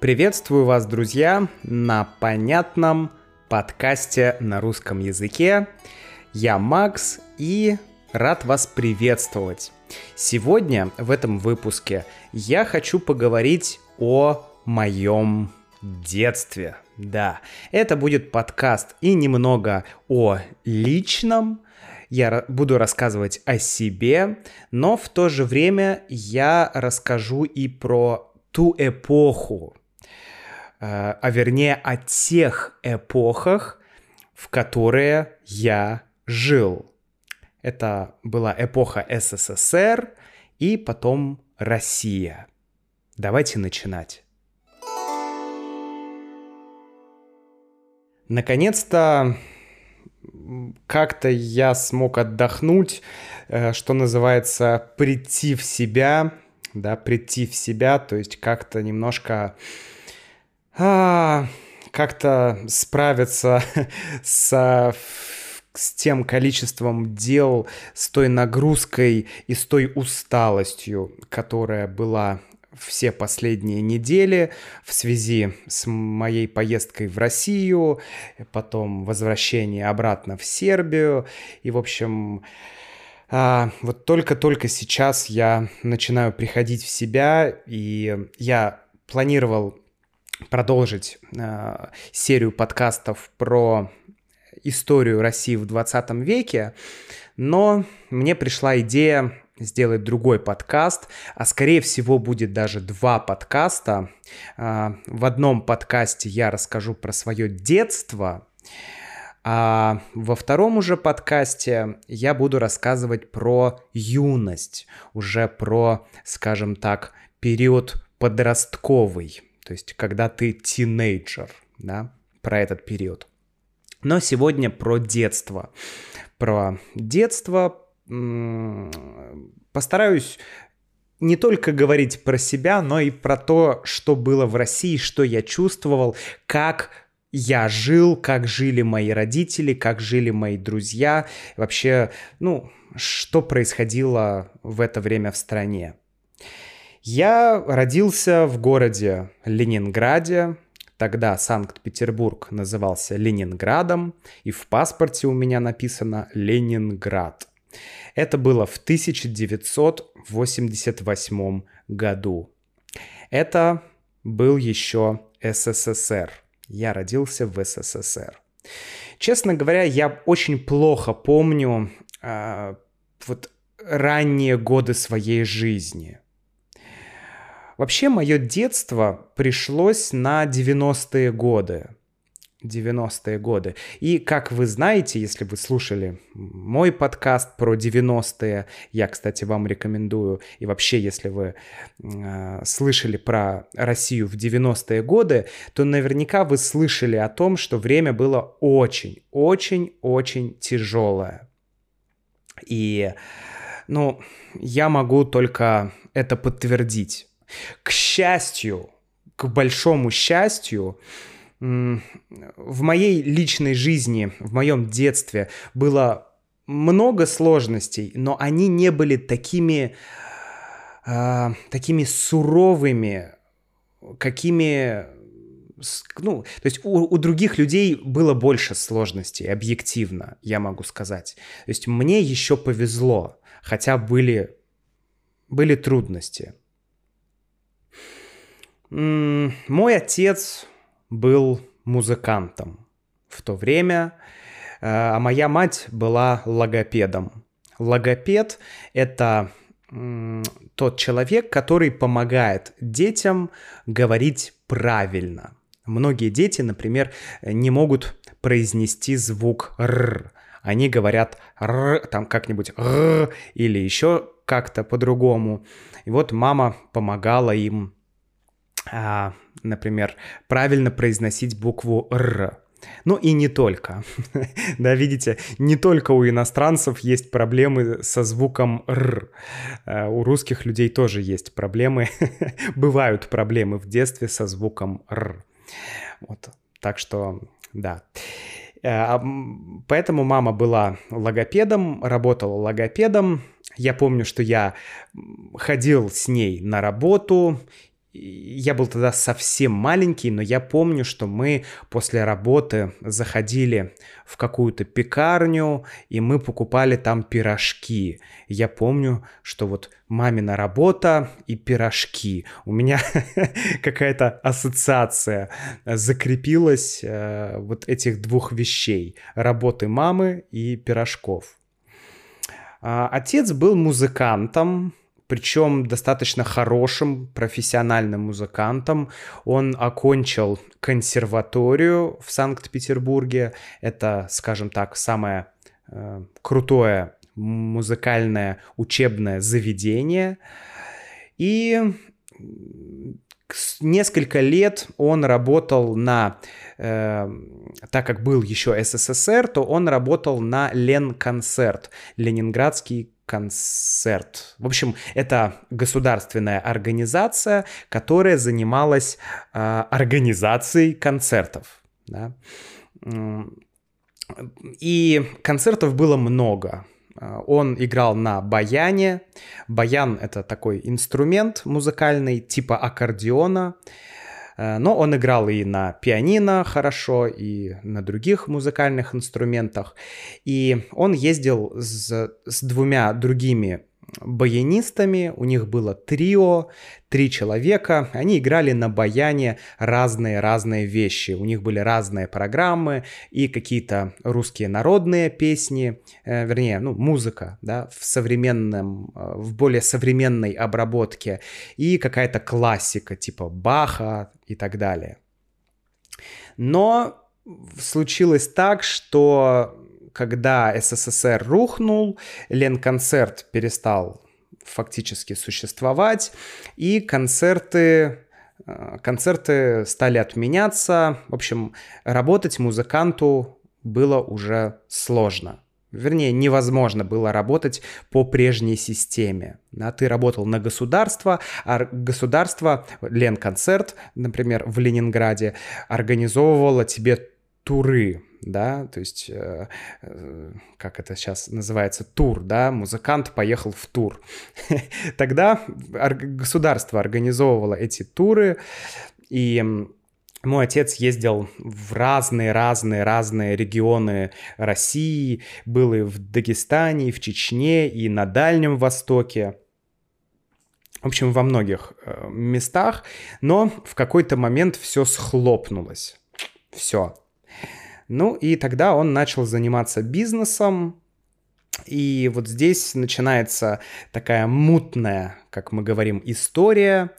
Приветствую вас, друзья, на понятном подкасте на русском языке. Я Макс и рад вас приветствовать. Сегодня в этом выпуске я хочу поговорить о моем детстве. Да, это будет подкаст и немного о личном, я буду рассказывать о себе, но в то же время я расскажу и про ту эпоху, а вернее о тех эпохах, в которые я жил. Это была эпоха СССР и потом Россия. Давайте начинать. Наконец-то как-то я смог отдохнуть, э, что называется, прийти в себя, да, прийти в себя, то есть как-то немножко а, как-то справиться с, с тем количеством дел, с той нагрузкой и с той усталостью, которая была все последние недели в связи с моей поездкой в Россию, потом возвращение обратно в Сербию. И, в общем, а, вот только-только сейчас я начинаю приходить в себя, и я планировал продолжить а, серию подкастов про историю России в 20 веке, но мне пришла идея сделать другой подкаст, а скорее всего будет даже два подкаста. А, в одном подкасте я расскажу про свое детство, а во втором уже подкасте я буду рассказывать про юность, уже про, скажем так, период подростковый, то есть когда ты тинейджер, да, про этот период. Но сегодня про детство. Про детство, постараюсь не только говорить про себя, но и про то, что было в России, что я чувствовал, как я жил, как жили мои родители, как жили мои друзья, вообще, ну, что происходило в это время в стране. Я родился в городе Ленинграде, тогда Санкт-Петербург назывался Ленинградом, и в паспорте у меня написано Ленинград. Это было в 1988 году. Это был еще СССР. Я родился в СССР. Честно говоря, я очень плохо помню э, вот ранние годы своей жизни. Вообще, мое детство пришлось на 90-е годы. 90-е годы. И как вы знаете, если вы слушали мой подкаст про 90-е, я, кстати, вам рекомендую, и вообще, если вы э, слышали про Россию в 90-е годы, то наверняка вы слышали о том, что время было очень, очень, очень тяжелое. И, ну, я могу только это подтвердить. К счастью, к большому счастью, в моей личной жизни, в моем детстве было много сложностей, но они не были такими, э, такими суровыми, какими ну, то есть у, у других людей было больше сложностей, объективно, я могу сказать. То есть мне еще повезло, хотя были, были трудности. Мой отец был музыкантом в то время, э, а моя мать была логопедом. Логопед — это тот человек, который помогает детям говорить правильно. Многие дети, например, не могут произнести звук «р». Они говорят «р», там как-нибудь «р» или еще как-то по-другому. И вот мама помогала им а, например, правильно произносить букву «р». Ну и не только. да, видите, не только у иностранцев есть проблемы со звуком «р». А, у русских людей тоже есть проблемы. Бывают проблемы в детстве со звуком «р». Вот, так что, да. А, поэтому мама была логопедом, работала логопедом. Я помню, что я ходил с ней на работу, я был тогда совсем маленький, но я помню, что мы после работы заходили в какую-то пекарню, и мы покупали там пирожки. Я помню, что вот мамина работа и пирожки. У меня какая-то ассоциация закрепилась э, вот этих двух вещей. Работы мамы и пирожков. А, отец был музыкантом, причем достаточно хорошим профессиональным музыкантом. Он окончил консерваторию в Санкт-Петербурге. Это, скажем так, самое э, крутое музыкальное учебное заведение. И несколько лет он работал на, э, так как был еще СССР, то он работал на Ленконцерт, Ленинградский концерт. В общем, это государственная организация, которая занималась э, организацией концертов. Да? И концертов было много. А, он играл на баяне. Баян — это такой инструмент музыкальный типа аккордеона. Э, но он играл и на пианино хорошо, и на других музыкальных инструментах. И он ездил с, с двумя другими баянистами, у них было трио, три человека, они играли на баяне разные-разные вещи, у них были разные программы и какие-то русские народные песни, э, вернее, ну, музыка, да, в современном, э, в более современной обработке и какая-то классика типа Баха и так далее. Но случилось так, что когда СССР рухнул, Ленконцерт перестал фактически существовать, и концерты э, концерты стали отменяться. В общем, работать музыканту было уже сложно. Вернее, невозможно было работать по прежней системе. Да, ты работал на государство, а государство, Ленконцерт, например, в Ленинграде, организовывало тебе туры, да, то есть, э, э, как это сейчас называется, тур, да, музыкант поехал в тур. Тогда государство организовывало эти туры, и мой отец ездил в разные-разные-разные регионы России, был и в Дагестане, и в Чечне, и на Дальнем Востоке. В общем, во многих э, местах, но в какой-то момент все схлопнулось. Все. Ну и тогда он начал заниматься бизнесом, и вот здесь начинается такая мутная, как мы говорим, история,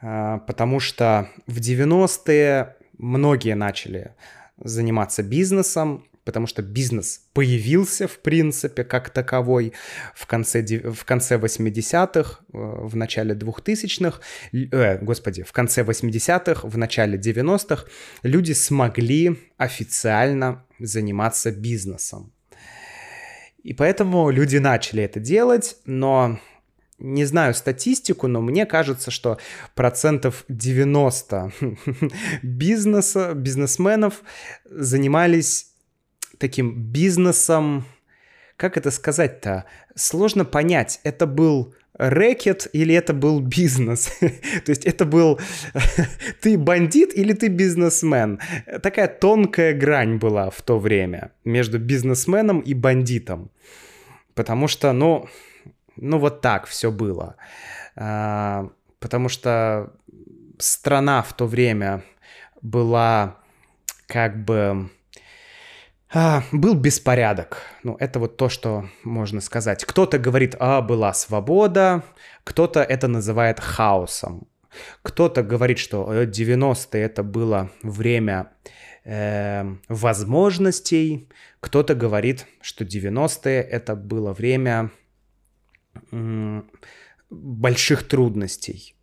а, потому что в 90-е многие начали заниматься бизнесом, потому что бизнес появился, в принципе, как таковой в конце, в конце 80-х, э, в начале 2000-х, э, господи, в конце 80-х, в начале 90-х люди смогли официально заниматься бизнесом. И поэтому люди начали это делать, но не знаю статистику, но мне кажется, что процентов 90 бизнеса, бизнесменов занимались таким бизнесом, как это сказать-то, сложно понять, это был рэкет или это был бизнес. То есть это был ты бандит или ты бизнесмен. Такая тонкая грань была в то время между бизнесменом и бандитом. Потому что, ну, ну вот так все было. А, потому что страна в то время была как бы а, был беспорядок. Ну, это вот то, что можно сказать. Кто-то говорит, а, была свобода, кто-то это называет хаосом. Кто-то говорит, что 90-е это было время э, возможностей, кто-то говорит, что 90-е это было время э, больших трудностей.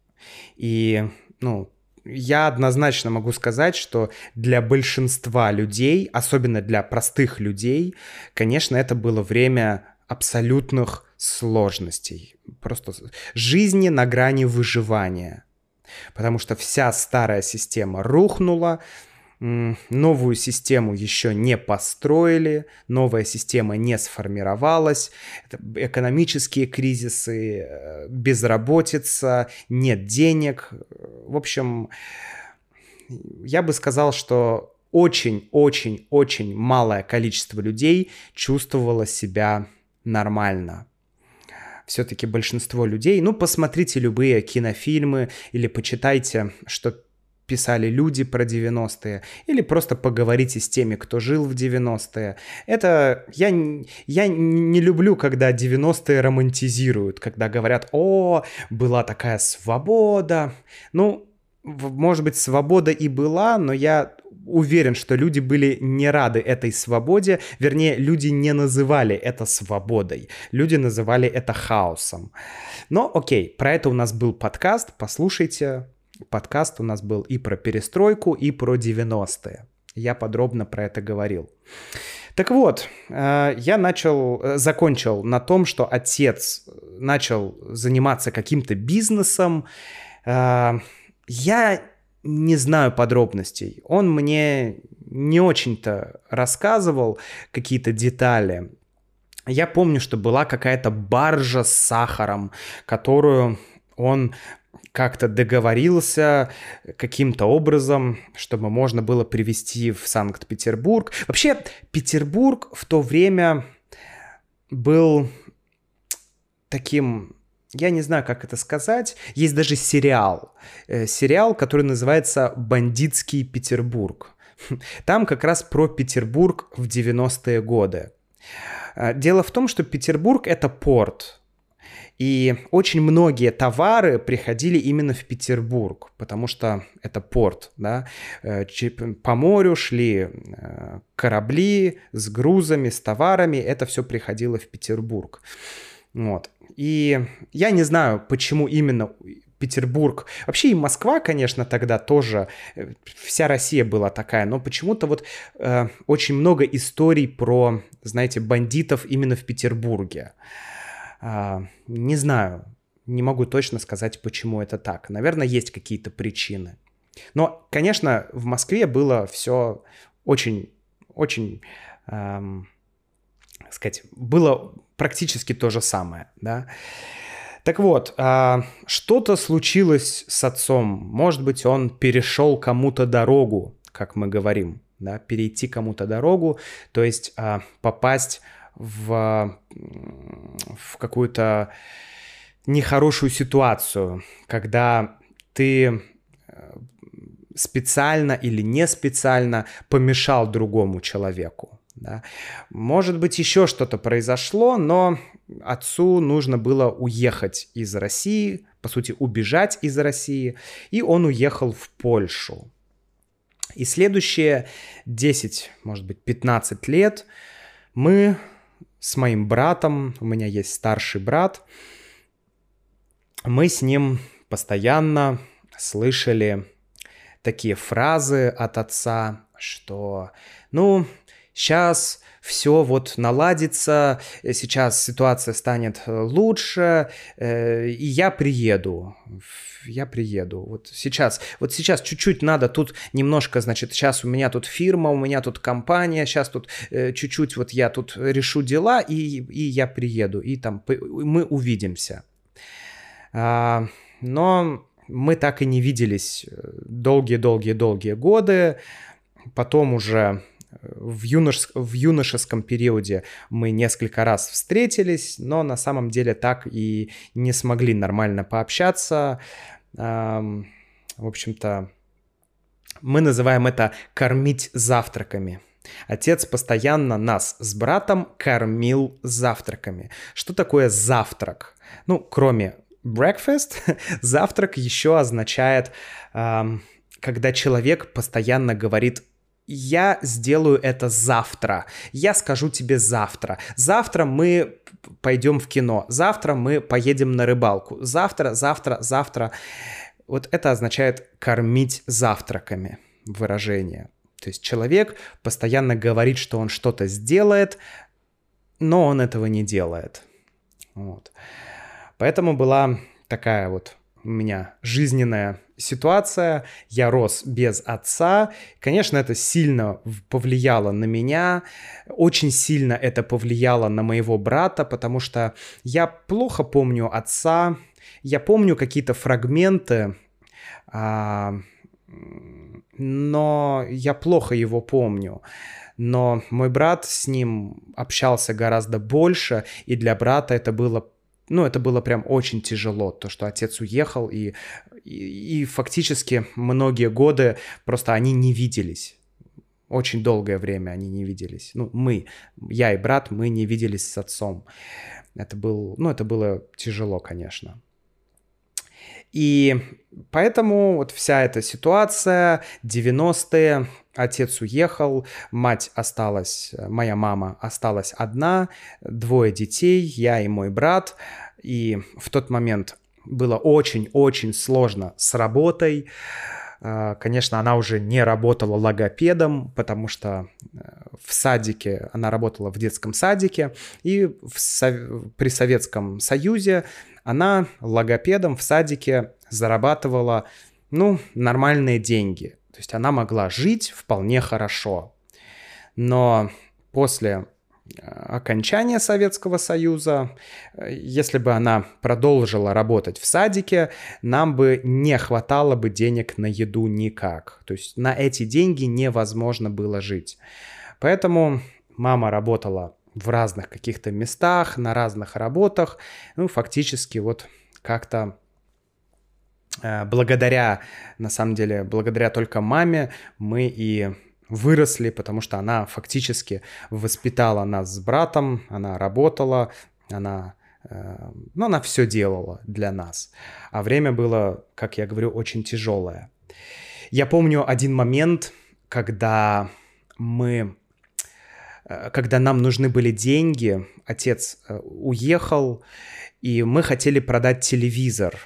И, ну, я однозначно могу сказать, что для большинства людей, особенно для простых людей, конечно, это было время абсолютных сложностей. Просто жизни на грани выживания. Потому что вся старая система рухнула, новую систему еще не построили, новая система не сформировалась, экономические кризисы, э, безработица, нет денег. В общем, я бы сказал, что очень-очень-очень малое количество людей чувствовало себя нормально. Все-таки большинство людей, ну, посмотрите любые кинофильмы или почитайте, что писали люди про 90-е, или просто поговорите с теми, кто жил в 90-е. Это я, я не люблю, когда 90-е романтизируют, когда говорят, о, была такая свобода. Ну, может быть, свобода и была, но я уверен, что люди были не рады этой свободе, вернее, люди не называли это свободой, люди называли это хаосом. Но окей, про это у нас был подкаст, послушайте, подкаст у нас был и про перестройку, и про 90-е. Я подробно про это говорил. Так вот, э, я начал, э, закончил на том, что отец начал заниматься каким-то бизнесом. Э, я не знаю подробностей. Он мне не очень-то рассказывал какие-то детали. Я помню, что была какая-то баржа с сахаром, которую он как-то договорился каким-то образом, чтобы можно было привезти в Санкт-Петербург. Вообще, Петербург в то время был таким я не знаю, как это сказать. Есть даже сериал. Э, сериал, который называется «Бандитский Петербург». Там как раз про Петербург в 90-е годы. Э, дело в том, что Петербург — это порт. И очень многие товары приходили именно в Петербург, потому что это порт, да. Э, по морю шли э, корабли с грузами, с товарами, это все приходило в Петербург. Вот. И я не знаю, почему именно Петербург. Вообще и Москва, конечно, тогда тоже, э, вся Россия была такая, но почему-то вот э, очень много историй про, знаете, бандитов именно в Петербурге. А, не знаю, не могу точно сказать, почему это так. Наверное, есть какие-то причины. Но, конечно, в Москве было все очень, очень, эм, сказать, было практически то же самое, да. Так вот, э, что-то случилось с отцом. Может быть, он перешел кому-то дорогу, как мы говорим, да, перейти кому-то дорогу, то есть э, попасть в, в какую-то нехорошую ситуацию, когда ты э, специально или не специально помешал другому человеку. Да. Может быть, еще что-то произошло, но отцу нужно было уехать из России, по сути, убежать из России, и он уехал в Польшу. И следующие 10, может быть, 15 лет мы с моим братом, у меня есть старший брат, мы с ним постоянно слышали такие фразы от отца, что, ну, сейчас все вот наладится, сейчас ситуация станет лучше, э, и я приеду я приеду. Вот сейчас, вот сейчас чуть-чуть надо тут немножко, значит, сейчас у меня тут фирма, у меня тут компания, сейчас тут э, чуть-чуть вот я тут решу дела, и, и я приеду, и там мы увидимся. А, но мы так и не виделись долгие-долгие-долгие годы. Потом уже в, юнош... в юношеском периоде мы несколько раз встретились, но на самом деле так и не смогли нормально пообщаться. В общем-то, мы называем это кормить завтраками. Отец постоянно нас с братом кормил завтраками. Что такое завтрак? Ну, кроме breakfast, завтрак еще означает, когда человек постоянно говорит я сделаю это завтра. Я скажу тебе завтра. Завтра мы пойдем в кино. Завтра мы поедем на рыбалку. Завтра, завтра, завтра. Вот это означает кормить завтраками выражение. То есть человек постоянно говорит, что он что-то сделает, но он этого не делает. Вот. Поэтому была такая вот у меня жизненная ситуация, я рос без отца. Конечно, это сильно повлияло на меня, очень сильно это повлияло на моего брата, потому что я плохо помню отца, я помню какие-то фрагменты, а, но я плохо его помню. Но мой брат с ним общался гораздо больше, и для брата это было ну, это было прям очень тяжело, то, что отец уехал, и, и, и фактически многие годы просто они не виделись. Очень долгое время они не виделись. Ну, мы, я и брат, мы не виделись с отцом. Это был, ну, это было тяжело, конечно. И поэтому вот вся эта ситуация, 90-е, отец уехал, мать осталась, моя мама осталась одна, двое детей, я и мой брат. И в тот момент было очень-очень сложно с работой. А, конечно, она уже не работала логопедом, потому что э, в садике, она работала в детском садике, и в, при Советском Союзе она логопедом в садике зарабатывала, ну, нормальные деньги. То есть она могла жить вполне хорошо. Но после э, окончания Советского Союза, э, если бы она продолжила работать в садике, нам бы не хватало бы денег на еду никак. То есть на эти деньги невозможно было жить. Поэтому мама работала в разных каких-то местах, на разных работах. Ну, фактически вот как-то благодаря, на самом деле, благодаря только маме мы и выросли, потому что она фактически воспитала нас с братом, она работала, она, э, ну, она все делала для нас. А время было, как я говорю, очень тяжелое. Я помню один момент, когда мы Э, когда нам нужны были деньги, отец э, уехал, и мы хотели продать телевизор.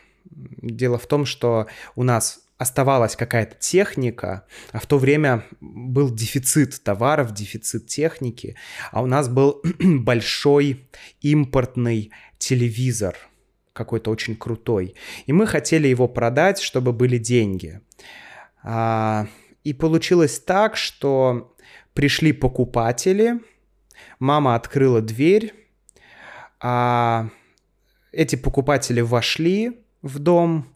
Дело в том, что у нас оставалась какая-то техника, а в то время был дефицит товаров, дефицит техники, а у нас был большой импортный телевизор, какой-то очень крутой. И мы хотели его продать, чтобы были деньги. А, и получилось так, что Пришли покупатели, мама открыла дверь, а эти покупатели вошли в дом,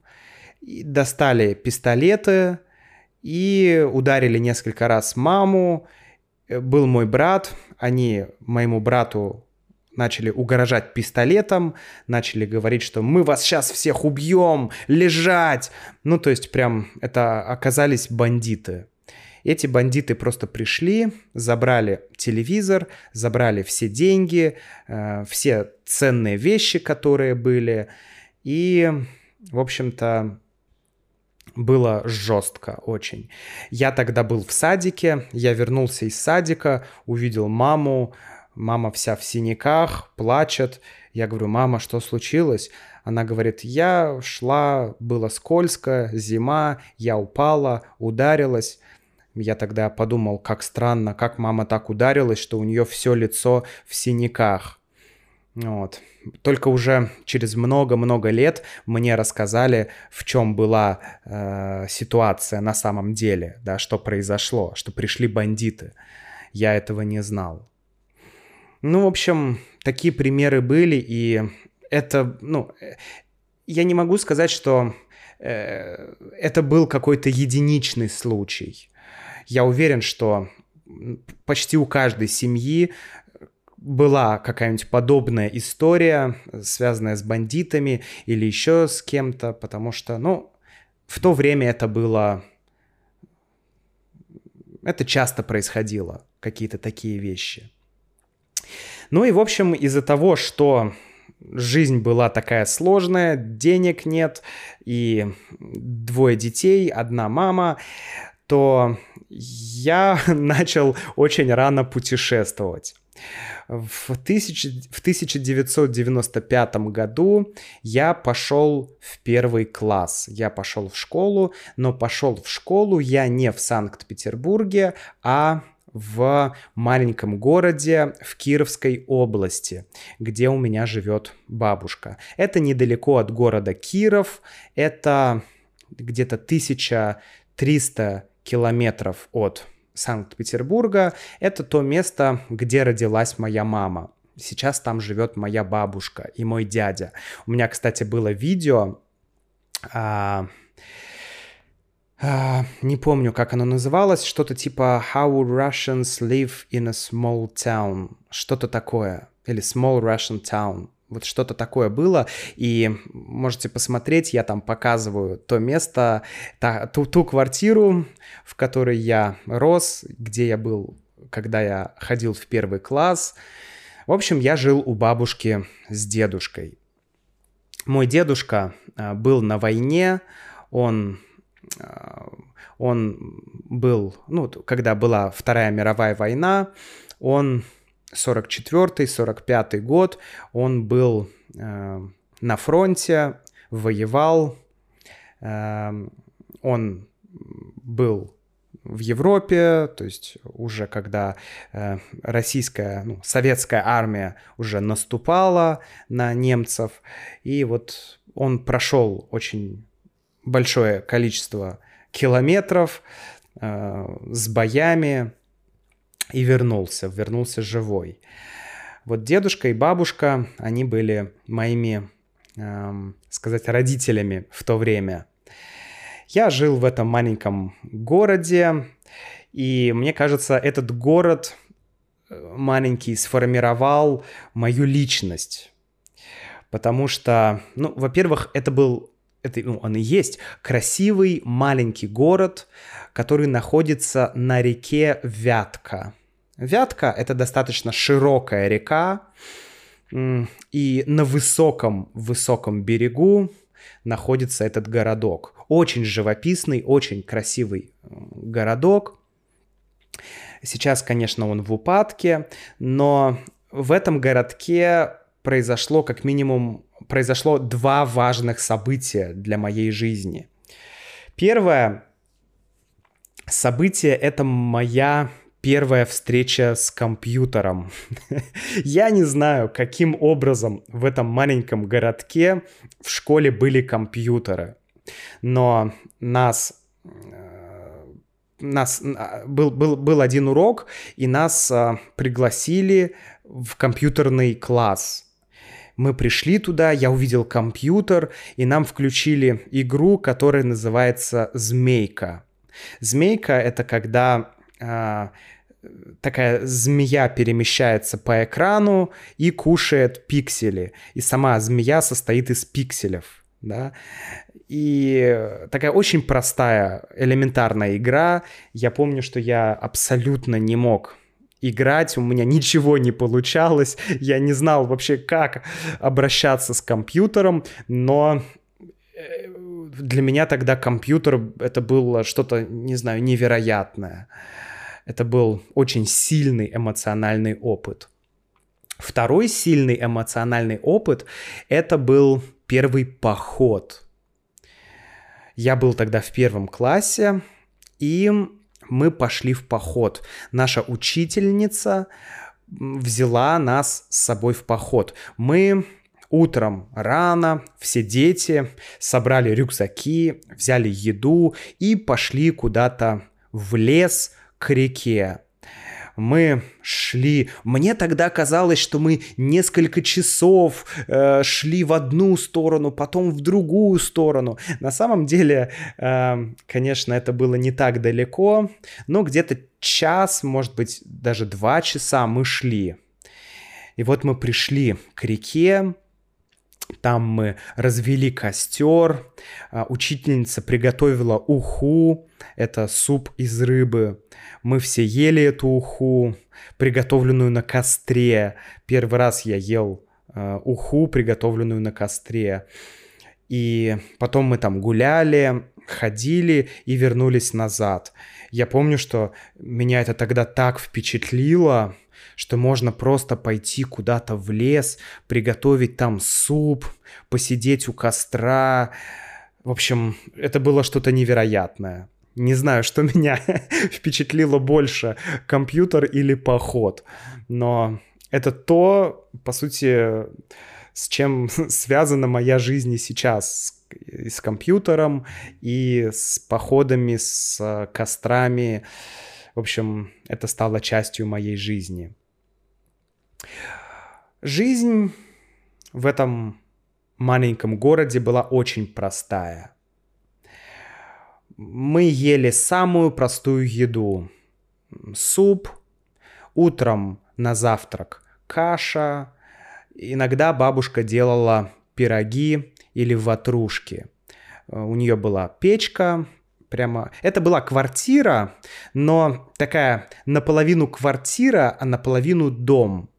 достали пистолеты и ударили несколько раз маму. Был мой брат, они моему брату начали угрожать пистолетом, начали говорить, что мы вас сейчас всех убьем, лежать. Ну, то есть прям это оказались бандиты. Эти бандиты просто пришли, забрали телевизор, забрали все деньги, э, все ценные вещи, которые были. И, в общем-то, было жестко очень. Я тогда был в садике, я вернулся из садика, увидел маму, мама вся в синяках, плачет. Я говорю, мама, что случилось? Она говорит, я шла, было скользко, зима, я упала, ударилась. Я тогда подумал, как странно, как мама так ударилась, что у нее все лицо в синяках. Вот. Только уже через много-много лет мне рассказали, в чем была э, ситуация на самом деле, да, что произошло, что пришли бандиты. Я этого не знал. Ну, в общем, такие примеры были, и это, ну, э, я не могу сказать, что э, это был какой-то единичный случай. Я уверен, что почти у каждой семьи была какая-нибудь подобная история, связанная с бандитами или еще с кем-то, потому что, ну, в то время это было... Это часто происходило, какие-то такие вещи. Ну и, в общем, из-за того, что жизнь была такая сложная, денег нет, и двое детей, одна мама, то я начал очень рано путешествовать. В, тысяч, в 1995 году я пошел в первый класс. Я пошел в школу, но пошел в школу я не в Санкт-Петербурге, а в маленьком городе в Кировской области, где у меня живет бабушка. Это недалеко от города Киров, это где-то 1300 километров от Санкт-Петербурга. Это то место, где родилась моя мама. Сейчас там живет моя бабушка и мой дядя. У меня, кстати, было видео, а, а, не помню, как оно называлось, что-то типа How Russians Live in a Small Town, что-то такое, или Small Russian Town, вот что-то такое было, и можете посмотреть, я там показываю то место, та, ту, ту квартиру, в которой я рос, где я был, когда я ходил в первый класс. В общем, я жил у бабушки с дедушкой. Мой дедушка а, был на войне, он а, он был, ну, когда была Вторая мировая война, он 44-45 год, он был э, на фронте, воевал, э, он был в Европе, то есть уже когда э, российская, ну, советская армия уже наступала на немцев, и вот он прошел очень большое количество километров э, с боями и вернулся, вернулся живой. Вот дедушка и бабушка, они были моими, э, сказать, родителями в то время. Я жил в этом маленьком городе, и мне кажется, этот город э, маленький сформировал мою личность. Потому что, ну, во-первых, это был это, ну, он и есть красивый маленький город, который находится на реке Вятка. Вятка — это достаточно широкая река, и на высоком-высоком берегу находится этот городок. Очень живописный, очень красивый городок. Сейчас, конечно, он в упадке, но в этом городке произошло как минимум произошло два важных события для моей жизни. Первое событие — это моя первая встреча с компьютером. Я не знаю, каким образом в этом маленьком городке в школе были компьютеры, но нас э, нас был, был, был один урок, и нас а, пригласили в компьютерный класс. Мы пришли туда, я увидел компьютер, и нам включили игру, которая называется «Змейка». «Змейка» — это когда а, такая змея перемещается по экрану и кушает пиксели. И сама змея состоит из пикселев. Да? И такая очень простая, элементарная игра. Я помню, что я абсолютно не мог играть, у меня ничего не получалось, я не знал вообще, как обращаться с компьютером, но э, для меня тогда компьютер это было что-то, не знаю, невероятное. Это был очень сильный эмоциональный опыт. Второй сильный эмоциональный опыт это был первый поход. Я был тогда в первом классе, и мы пошли в поход. Наша учительница взяла нас с собой в поход. Мы утром рано, все дети собрали рюкзаки, взяли еду и пошли куда-то в лес к реке мы шли. Мне тогда казалось, что мы несколько часов э, шли в одну сторону, потом в другую сторону. На самом деле, э, конечно, это было не так далеко, но где-то час, может быть, даже два часа мы шли. И вот мы пришли к реке, там мы развели костер, а, учительница приготовила уху, это суп из рыбы. Мы все ели эту уху, приготовленную на костре. Первый раз я ел э, уху, приготовленную на костре. И потом мы там гуляли, ходили и вернулись назад. Я помню, что меня это тогда так впечатлило, что можно просто пойти куда-то в лес, приготовить там суп, посидеть у костра. В общем, это было что-то невероятное. Не знаю, что меня впечатлило больше, компьютер или поход. Но это то, по сути, с чем связана моя жизнь и сейчас. И с компьютером, и с походами, с кострами. В общем, это стало частью моей жизни. Жизнь в этом маленьком городе была очень простая. Мы ели самую простую еду. Суп, утром на завтрак каша, иногда бабушка делала пироги или ватрушки. У нее была печка, прямо... Это была квартира, но такая наполовину квартира, а наполовину дом.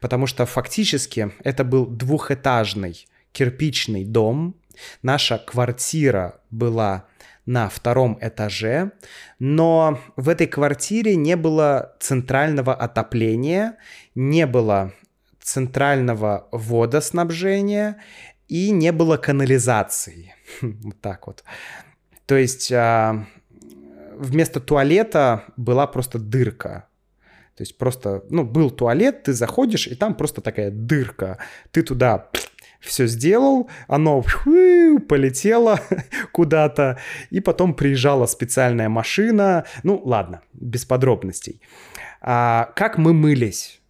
Потому что фактически это был двухэтажный кирпичный дом. Наша квартира была на втором этаже, но в этой квартире не было центрального отопления, не было центрального водоснабжения и не было канализации. Вот так вот. То есть а, вместо туалета была просто дырка. То есть просто, ну, был туалет, ты заходишь, и там просто такая дырка. Ты туда все сделал, оно полетело куда-то, и потом приезжала специальная машина. Ну, ладно, без подробностей. А, как мы мылись?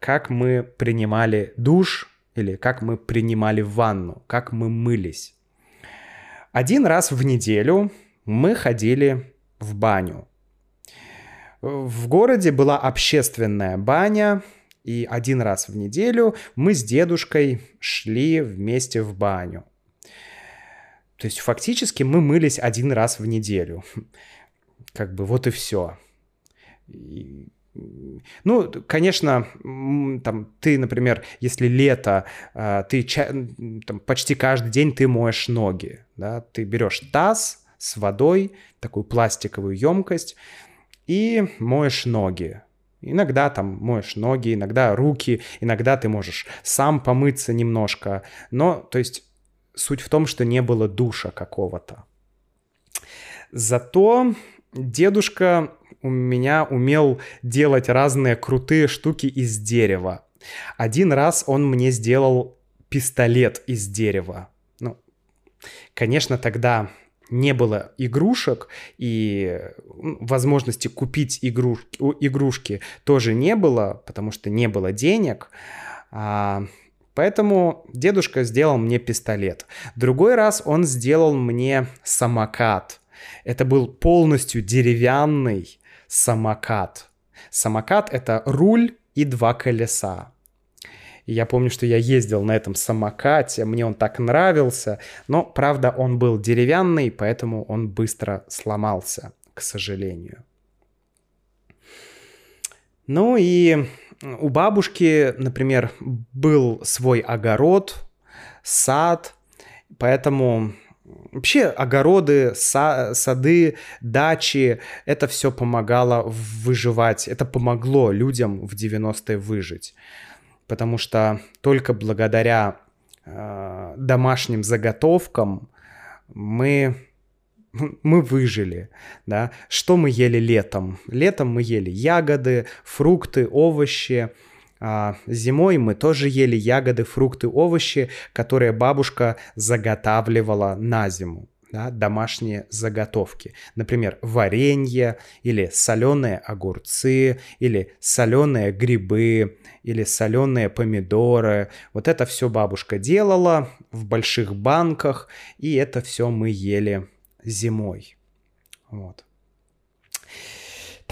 Как мы принимали душ? Или как мы принимали ванну? Как мы мылись? Один раз в неделю мы ходили в баню. В городе была общественная баня, и один раз в неделю мы с дедушкой шли вместе в баню. То есть фактически мы мылись один раз в неделю. Как бы вот и все. Ну, конечно, там ты, например, если лето, а, ты там, почти каждый день ты моешь ноги, да, ты берешь таз с водой, такую пластиковую емкость, и моешь ноги. Иногда там моешь ноги, иногда руки, иногда ты можешь сам помыться немножко. Но, то есть, суть в том, что не было душа какого-то. Зато дедушка у меня умел делать разные крутые штуки из дерева. Один раз он мне сделал пистолет из дерева. Ну, конечно, тогда не было игрушек и возможности купить игрушки, игрушки тоже не было, потому что не было денег. А, поэтому дедушка сделал мне пистолет. Другой раз он сделал мне самокат. Это был полностью деревянный самокат. Самокат — это руль и два колеса. Я помню, что я ездил на этом самокате, мне он так нравился, но, правда, он был деревянный, поэтому он быстро сломался, к сожалению. Ну и у бабушки, например, был свой огород, сад, поэтому вообще огороды, са- сады, дачи, это все помогало выживать, это помогло людям в 90-е выжить потому что только благодаря э, домашним заготовкам мы мы выжили, да. Что мы ели летом? Летом мы ели ягоды, фрукты, овощи. А зимой мы тоже ели ягоды, фрукты, овощи, которые бабушка заготавливала на зиму да, домашние заготовки. Например, варенье или соленые огурцы, или соленые грибы, или соленые помидоры. Вот это все бабушка делала в больших банках, и это все мы ели зимой. Вот.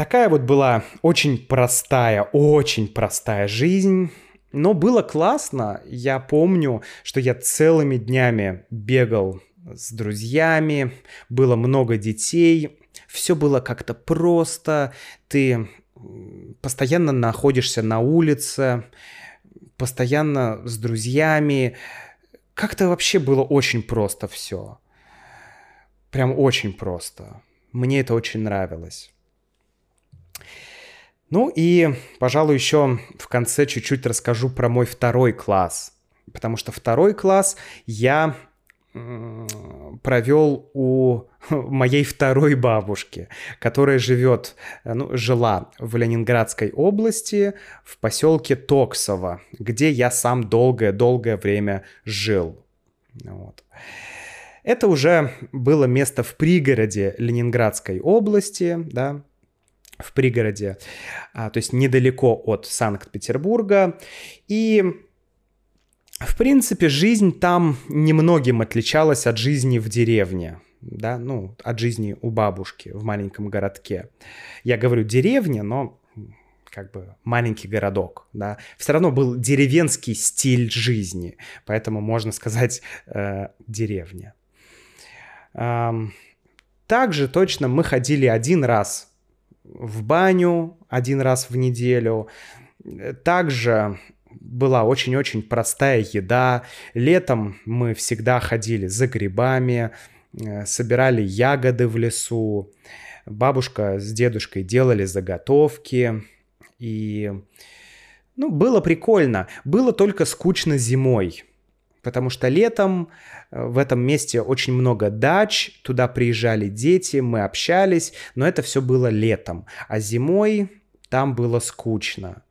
Такая вот была очень простая, очень простая жизнь. Но было классно. Я помню, что я целыми днями бегал с друзьями, было много детей, все было как-то просто, ты постоянно находишься на улице, постоянно с друзьями. Как-то вообще было очень просто все. Прям очень просто. Мне это очень нравилось. Ну и, пожалуй, еще в конце чуть-чуть расскажу про мой второй класс. Потому что второй класс я провел у моей второй бабушки, которая живет, ну, жила в Ленинградской области, в поселке Токсово, где я сам долгое-долгое время жил. Вот. Это уже было место в пригороде Ленинградской области, да, в пригороде, а, то есть недалеко от Санкт-Петербурга. И в принципе, жизнь там немногим отличалась от жизни в деревне, да, ну, от жизни у бабушки в маленьком городке. Я говорю деревня, но как бы маленький городок, да, все равно был деревенский стиль жизни, поэтому можно сказать э, деревня. Эм, также точно мы ходили один раз в баню, один раз в неделю. Также была очень-очень простая еда. Летом мы всегда ходили за грибами, э, собирали ягоды в лесу. Бабушка с дедушкой делали заготовки. И, ну, было прикольно. Было только скучно зимой. Потому что летом э, в этом месте очень много дач, туда приезжали дети, мы общались, но это все было летом. А зимой там было скучно.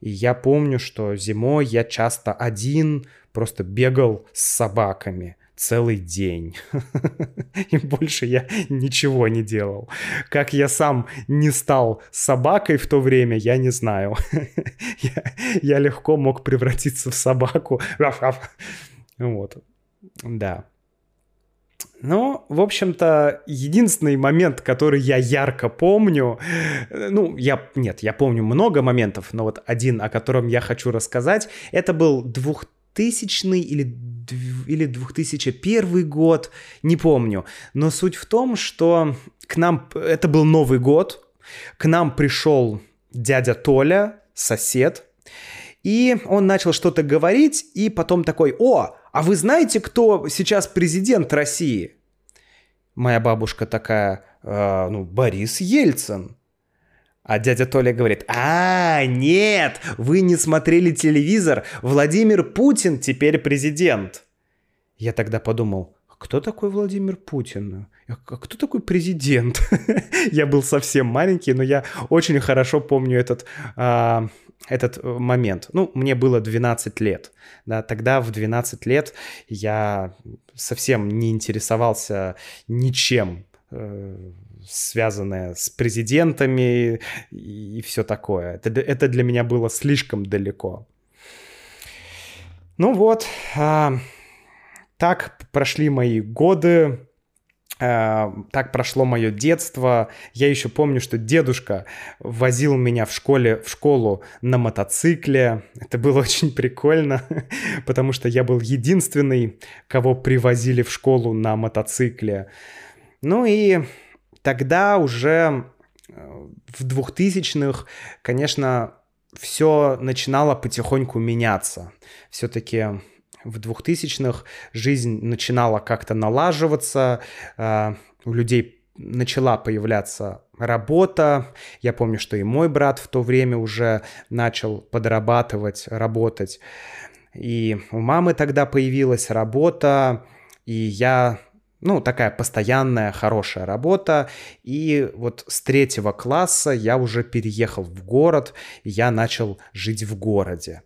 И я помню, что зимой я часто один просто бегал с собаками целый день. И больше я ничего не делал. Как я сам не стал собакой в то время, я не знаю. я, я легко мог превратиться в собаку. вот. Да. Ну, в общем-то, единственный момент, который я ярко помню, э, ну, я, нет, я помню много моментов, но вот один, о котором я хочу рассказать, это был 2000 или, или 2001 год, не помню. Но суть в том, что к нам, это был Новый год, к нам пришел дядя Толя, сосед, и он начал что-то говорить, и потом такой, о, а вы знаете, кто сейчас президент России? Моя бабушка такая, э, ну, Борис Ельцин. А дядя Толя говорит, а, нет, вы не смотрели телевизор, Владимир Путин теперь президент. Я тогда подумал, кто такой Владимир Путин? А кто такой президент? я был совсем маленький, но я очень хорошо помню этот а, этот э, момент. Ну, мне было 12 лет. Да, тогда в 12 лет я совсем не интересовался ничем, э, связанное с президентами и, все такое. Это, это для меня было слишком далеко. Ну вот, а, так прошли мои годы Э, так прошло мое детство. Я еще помню, что дедушка возил меня в школе в школу на мотоцикле. Это было очень прикольно, потому что я был единственный, кого привозили в школу на мотоцикле. Ну и тогда уже э, в 2000-х, конечно, все начинало потихоньку меняться. Все-таки в 2000-х жизнь начинала как-то налаживаться, э, у людей начала появляться работа. Я помню, что и мой брат в то время уже начал подрабатывать, работать. И у мамы тогда появилась работа, и я ну, такая постоянная, хорошая работа. И вот с третьего класса я уже переехал в город, и я начал жить в городе.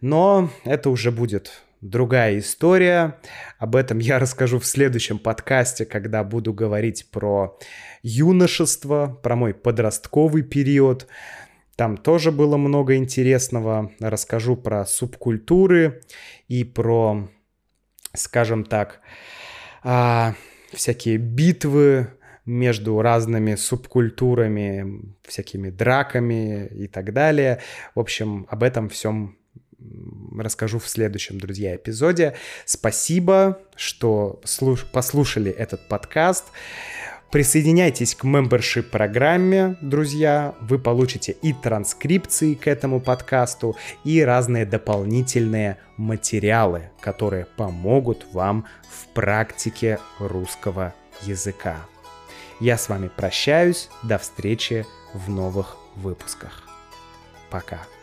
Но это уже будет другая история. Об этом я расскажу в следующем подкасте, когда буду говорить про юношество, про мой подростковый период. Там тоже было много интересного. Расскажу про субкультуры и про, скажем так, а, всякие битвы между разными субкультурами, всякими драками и так далее. В общем, об этом всем расскажу в следующем, друзья, эпизоде. Спасибо, что послушали этот подкаст. Присоединяйтесь к membership программе, друзья. Вы получите и транскрипции к этому подкасту, и разные дополнительные материалы, которые помогут вам в практике русского языка. Я с вами прощаюсь. До встречи в новых выпусках. Пока.